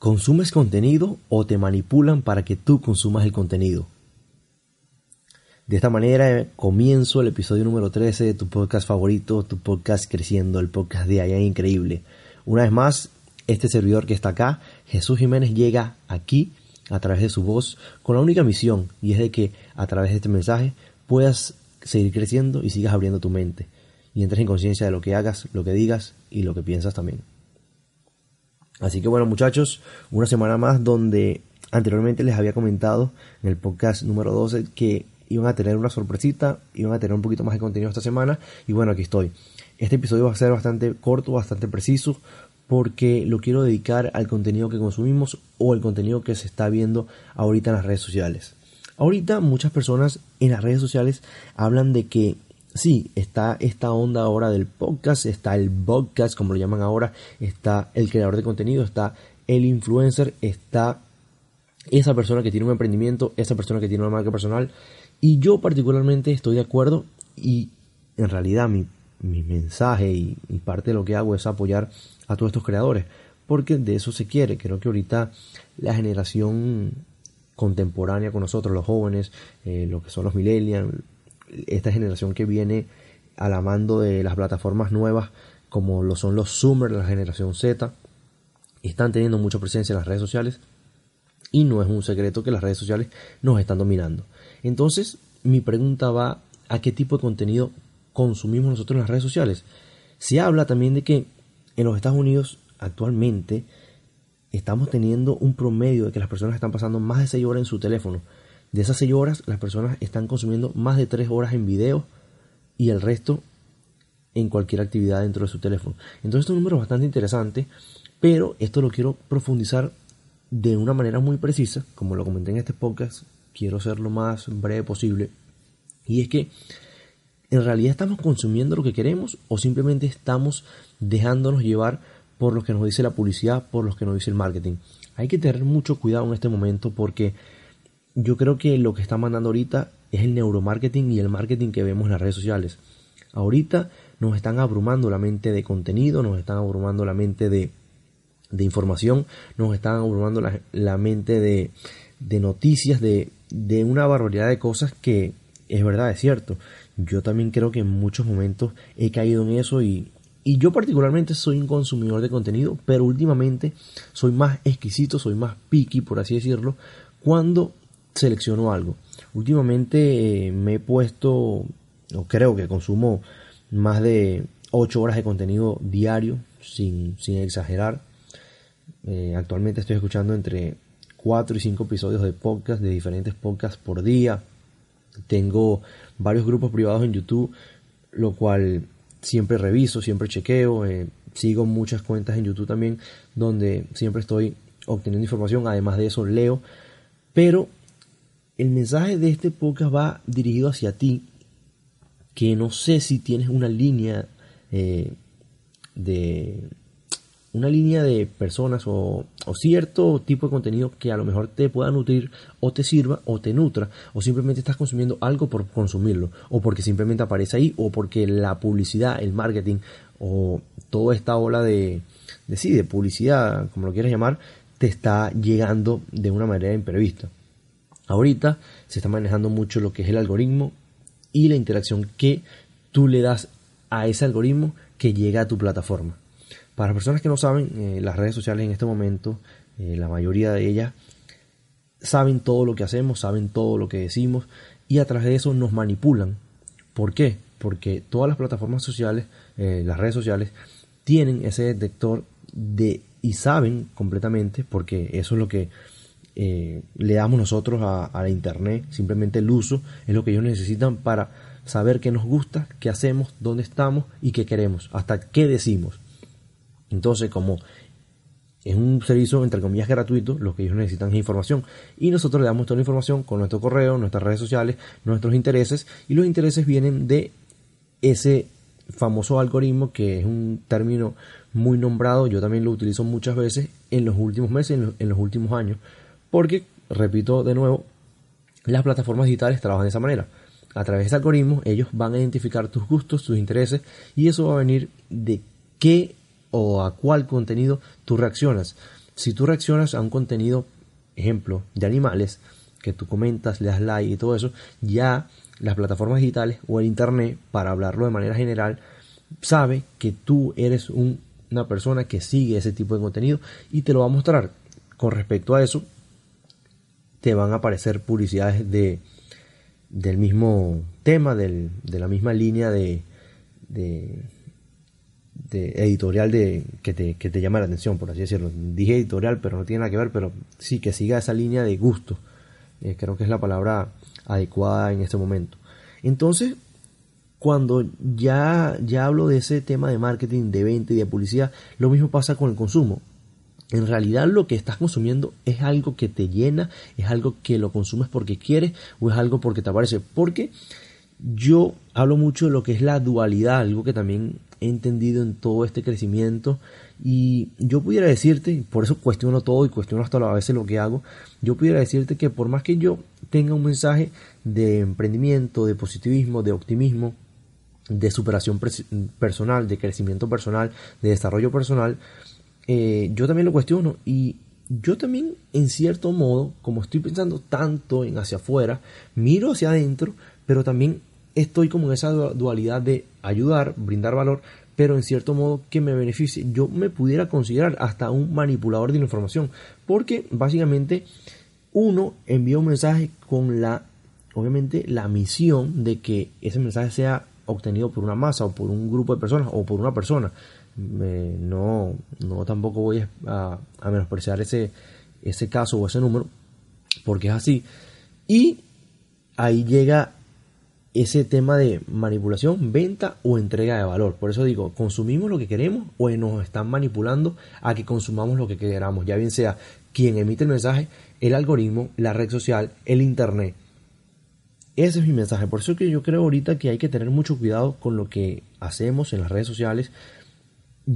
¿Consumes contenido o te manipulan para que tú consumas el contenido? De esta manera comienzo el episodio número 13 de tu podcast favorito, tu podcast creciendo, el podcast de allá increíble. Una vez más, este servidor que está acá, Jesús Jiménez, llega aquí a través de su voz con la única misión y es de que a través de este mensaje puedas seguir creciendo y sigas abriendo tu mente y entres en conciencia de lo que hagas, lo que digas y lo que piensas también. Así que bueno muchachos, una semana más donde anteriormente les había comentado en el podcast número 12 que iban a tener una sorpresita, iban a tener un poquito más de contenido esta semana y bueno, aquí estoy. Este episodio va a ser bastante corto, bastante preciso porque lo quiero dedicar al contenido que consumimos o el contenido que se está viendo ahorita en las redes sociales. Ahorita muchas personas en las redes sociales hablan de que sí, está esta onda ahora del podcast, está el podcast, como lo llaman ahora, está el creador de contenido, está el influencer, está esa persona que tiene un emprendimiento, esa persona que tiene una marca personal. Y yo particularmente estoy de acuerdo y en realidad mi, mensaje y, y, parte de lo que hago es apoyar a todos estos creadores, porque de eso se quiere. Creo que ahorita la generación contemporánea con nosotros, los jóvenes, eh, lo que son los millennials, esta generación que viene a la mando de las plataformas nuevas como lo son los Zoomers, la generación Z, están teniendo mucha presencia en las redes sociales y no es un secreto que las redes sociales nos están dominando. Entonces, mi pregunta va a qué tipo de contenido consumimos nosotros en las redes sociales. Se habla también de que en los Estados Unidos actualmente estamos teniendo un promedio de que las personas están pasando más de 6 horas en su teléfono. De esas 6 horas, las personas están consumiendo más de 3 horas en video y el resto en cualquier actividad dentro de su teléfono. Entonces, es un número bastante interesante, pero esto lo quiero profundizar de una manera muy precisa, como lo comenté en este podcast, quiero ser lo más breve posible. Y es que en realidad estamos consumiendo lo que queremos o simplemente estamos dejándonos llevar por lo que nos dice la publicidad, por lo que nos dice el marketing. Hay que tener mucho cuidado en este momento porque yo creo que lo que está mandando ahorita es el neuromarketing y el marketing que vemos en las redes sociales. Ahorita nos están abrumando la mente de contenido, nos están abrumando la mente de, de información, nos están abrumando la, mente de, de noticias, de, de, una barbaridad de cosas que es verdad, es cierto. Yo también creo que en muchos momentos he caído en eso y, y yo particularmente soy un consumidor de contenido, pero últimamente soy más exquisito, soy más picky, por así decirlo, cuando selecciono algo. Últimamente eh, me he puesto, o creo que consumo más de 8 horas de contenido diario, sin, sin exagerar. Eh, actualmente estoy escuchando entre 4 y 5 episodios de podcast, de diferentes podcasts por día. Tengo varios grupos privados en YouTube, lo cual siempre reviso, siempre chequeo. Eh, sigo muchas cuentas en YouTube también, donde siempre estoy obteniendo información. Además de eso, leo. Pero el mensaje de este podcast va dirigido hacia ti, que no sé si tienes una línea eh, de una línea de personas o, cierto tipo de contenido que a lo mejor te pueda nutrir o te sirva o te nutra o simplemente estás consumiendo algo por consumirlo o porque simplemente aparece ahí o porque la publicidad, el marketing o toda esta ola de, de sí, de publicidad, como lo quieras llamar, te está llegando de una manera imprevista. Ahorita se está manejando mucho lo que es el algoritmo y la interacción que tú le das a ese algoritmo que llega a tu plataforma. Para personas que no saben, eh, las redes sociales en este momento, eh, la mayoría de ellas saben todo lo que hacemos, saben todo lo que decimos y a través de eso nos manipulan. ¿Por qué? Porque todas las plataformas sociales, eh, las redes sociales, tienen ese detector de y saben completamente, porque eso es lo que eh, le damos nosotros a, la internet, simplemente el uso es lo que ellos necesitan para saber qué nos gusta, qué hacemos, dónde estamos y qué queremos, hasta qué decimos. Entonces, como es un servicio entre comillas gratuito, lo que ellos necesitan es información y nosotros le damos toda la información con nuestro correo, nuestras redes sociales, nuestros intereses y los intereses vienen de ese famoso algoritmo que es un término muy nombrado, yo también lo utilizo muchas veces en los últimos meses, en los últimos años, porque, repito de nuevo, las plataformas digitales trabajan de esa manera. A través de ese algoritmo, ellos van a identificar tus gustos, tus intereses, y eso va a venir de qué o a cuál contenido tú reaccionas. si tú reaccionas a un contenido, ejemplo, de animales, que tú comentas, le das like y todo eso, ya las plataformas digitales o el internet, para hablarlo de manera general, sabe que tú eres una persona que sigue ese tipo de contenido y te lo va a mostrar. Con respecto a eso, te van a aparecer publicidades de, del mismo tema, de la misma línea de, de, editorial de, que, te, que te llama la atención, por así decirlo. Dije editorial, pero no tiene nada que ver, pero sí que siga esa línea de gusto. Eh, creo que es la palabra adecuada en este momento. Entonces, cuando ya, ya hablo de ese tema de marketing, de venta y de publicidad, lo mismo pasa con el consumo en realidad lo que estás consumiendo es algo que te llena, es algo que lo consumes porque quieres o es algo porque te aparece. Porque yo hablo mucho de lo que es la dualidad, algo que también he entendido en todo este crecimiento y yo pudiera decirte, por eso cuestiono todo y cuestiono hasta a veces lo que hago, yo pudiera decirte que por más que yo tenga un mensaje de emprendimiento, de positivismo, de optimismo, de superación personal, de crecimiento personal, de desarrollo personal, eh, yo también lo cuestiono y yo también en cierto modo, como estoy pensando tanto en hacia afuera, miro hacia adentro, pero también estoy como en esa dualidad de ayudar, brindar valor, pero en cierto modo que me beneficie. Yo me pudiera considerar hasta un manipulador de la información, porque básicamente uno envía un mensaje con la, obviamente, la misión de que ese mensaje sea obtenido por una masa o por un grupo de personas o por una persona no, no tampoco voy a, menospreciar ese, ese caso o ese número, porque es así. Y ahí llega ese tema de manipulación, venta o entrega de valor. Por eso digo, consumimos lo que queremos o nos están manipulando a que consumamos lo que queramos, ya bien sea quien emite el mensaje, el algoritmo, la red social, el internet. Ese es mi mensaje. Por eso que yo creo ahorita que hay que tener mucho cuidado con lo que hacemos en las redes sociales,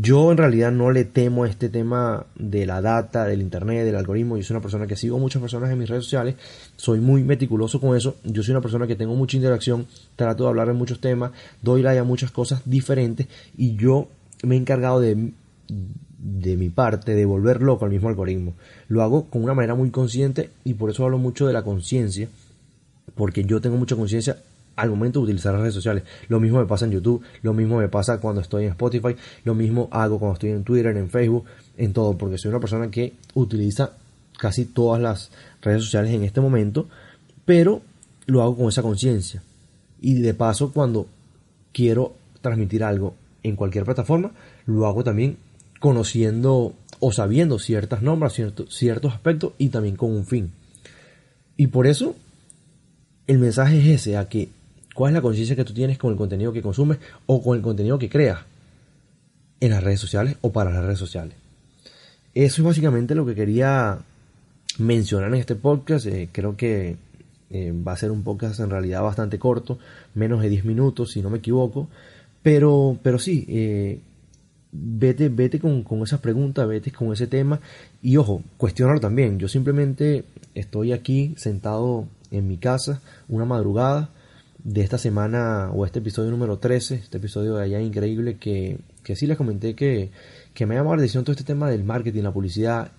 yo en realidad no le temo a este tema de la data, del internet, del algoritmo. Yo soy una persona que sigo muchas personas en mis redes sociales, soy muy meticuloso con eso. Yo soy una persona que tengo mucha interacción, trato de hablar de muchos temas, doy like a muchas cosas diferentes y yo me he encargado de, de mi parte de volver loco al mismo algoritmo. Lo hago con una manera muy consciente y por eso hablo mucho de la conciencia, porque yo tengo mucha conciencia al momento de utilizar las redes sociales. Lo mismo me pasa en YouTube, lo mismo me pasa cuando estoy en Spotify, lo mismo hago cuando estoy en Twitter, en Facebook, en todo, porque soy una persona que utiliza casi todas las redes sociales en este momento, pero lo hago con esa conciencia. Y de paso, cuando quiero transmitir algo en cualquier plataforma, lo hago también conociendo o sabiendo ciertas normas, ciertos, ciertos aspectos y también con un fin. Y por eso el mensaje es ese, a que ¿Cuál es la conciencia que tú tienes con el contenido que consumes o con el contenido que creas en las redes sociales o para las redes sociales? Eso es básicamente lo que quería mencionar en este podcast. Eh, creo que eh, va a ser un podcast en realidad bastante corto, menos de 10 minutos si no me equivoco. Pero, pero sí, eh, vete, vete con, con, esas preguntas, vete con ese tema y ojo, cuestionarlo también. Yo simplemente estoy aquí sentado en mi casa una madrugada de esta semana o este episodio número 13, este episodio de allá increíble que, que sí les comenté que, que me ha llamado la atención todo este tema del marketing, la publicidad,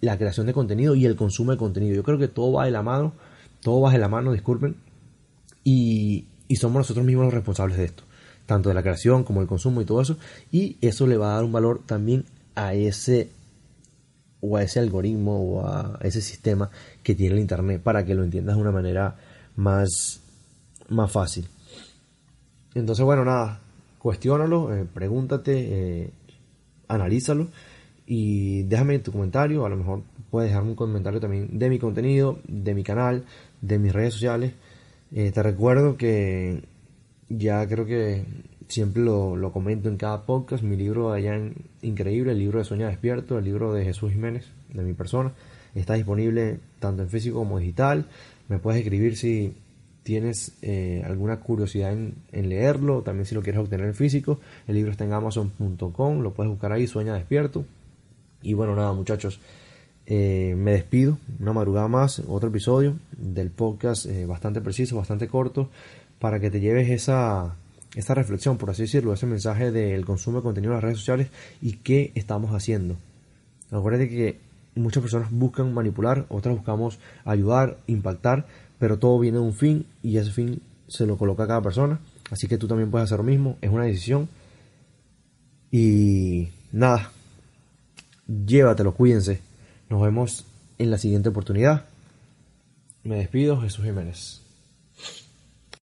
la creación de contenido y el consumo de contenido. Yo creo que todo va de la mano, todo va de la mano, disculpen, y, y somos nosotros mismos los responsables de esto, tanto de la creación como el consumo y todo eso, y eso le va a dar un valor también a ese o a ese algoritmo o a ese sistema que tiene el internet para que lo entiendas de una manera más más fácil. Entonces, bueno, nada, cuestiónalo, eh, pregúntate, eh, analízalo y déjame tu comentario. A lo mejor puedes dejarme un comentario también de mi contenido, de mi canal, de mis redes sociales. Eh, te recuerdo que ya creo que siempre lo, lo, comento en cada podcast. Mi libro allá en, increíble, el libro de Sueña Despierto, el libro de Jesús Jiménez, de mi persona, está disponible tanto en físico como digital. Me puedes escribir si tienes eh, alguna curiosidad en, leerlo, también si lo quieres obtener en físico, el libro está en amazon.com, lo puedes buscar ahí, Sueña Despierto. Y bueno, nada muchachos, eh, me despido, una madrugada más, otro episodio del podcast eh, bastante preciso, bastante corto, para que te lleves esa, esa reflexión, por así decirlo, ese mensaje del consumo de contenido en las redes sociales y qué estamos haciendo. Acuérdate que muchas personas buscan manipular, otras buscamos ayudar, impactar, pero todo viene de un fin y ese fin se lo coloca a cada persona. Así que tú también puedes hacer lo mismo, es una decisión. Y nada, llévatelo, cuídense. Nos vemos en la siguiente oportunidad. Me despido, Jesús Jiménez.